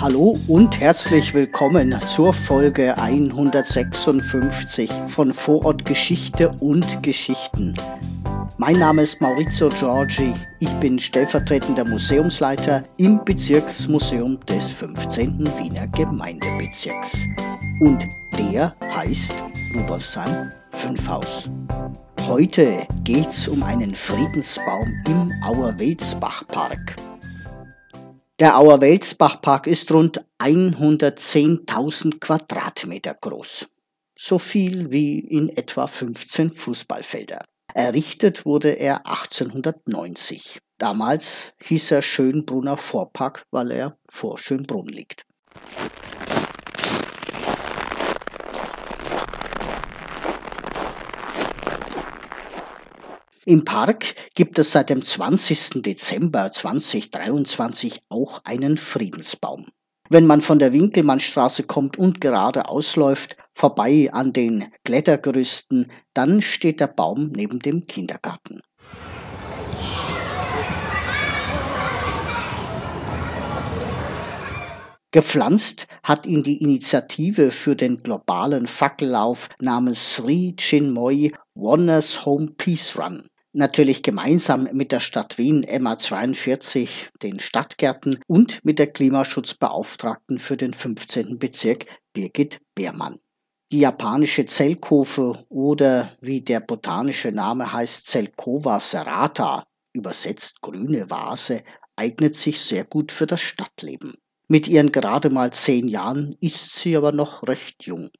Hallo und herzlich willkommen zur Folge 156 von Vorort Geschichte und Geschichten. Mein Name ist Maurizio Giorgi, ich bin stellvertretender Museumsleiter im Bezirksmuseum des 15. Wiener Gemeindebezirks. Und der heißt Rudolfsheim 5 Haus. Heute geht's um einen Friedensbaum im Auerwelsbach-Park. Der Auerwelsbach-Park ist rund 110.000 Quadratmeter groß. So viel wie in etwa 15 Fußballfelder. Errichtet wurde er 1890. Damals hieß er Schönbrunner Vorpark, weil er vor Schönbrunn liegt. Im Park gibt es seit dem 20. Dezember 2023 auch einen Friedensbaum. Wenn man von der Winkelmannstraße kommt und geradeaus läuft, vorbei an den Klettergerüsten, dann steht der Baum neben dem Kindergarten. Gepflanzt hat ihn die Initiative für den globalen Fackellauf namens Sri Chinmoy Wonders Home Peace Run natürlich gemeinsam mit der Stadt Wien MA42, den Stadtgärten und mit der Klimaschutzbeauftragten für den 15. Bezirk Birgit Beermann. Die japanische Zelkofe oder wie der botanische Name heißt Zelkova serrata, übersetzt grüne Vase, eignet sich sehr gut für das Stadtleben. Mit ihren gerade mal zehn Jahren ist sie aber noch recht jung.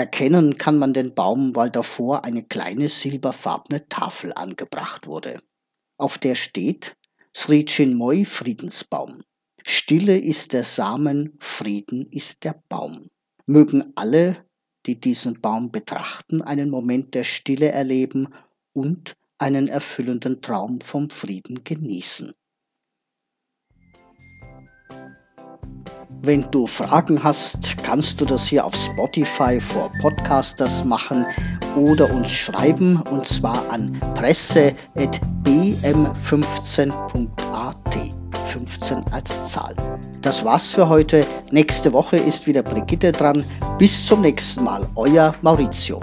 Erkennen kann man den Baum, weil davor eine kleine silberfarbene Tafel angebracht wurde. Auf der steht Sri Chinmoy Friedensbaum. Stille ist der Samen, Frieden ist der Baum. Mögen alle, die diesen Baum betrachten, einen Moment der Stille erleben und einen erfüllenden Traum vom Frieden genießen. Wenn du Fragen hast, kannst du das hier auf Spotify for Podcasters machen oder uns schreiben und zwar an presse.bm15.at. 15 als Zahl. Das war's für heute. Nächste Woche ist wieder Brigitte dran. Bis zum nächsten Mal, euer Maurizio.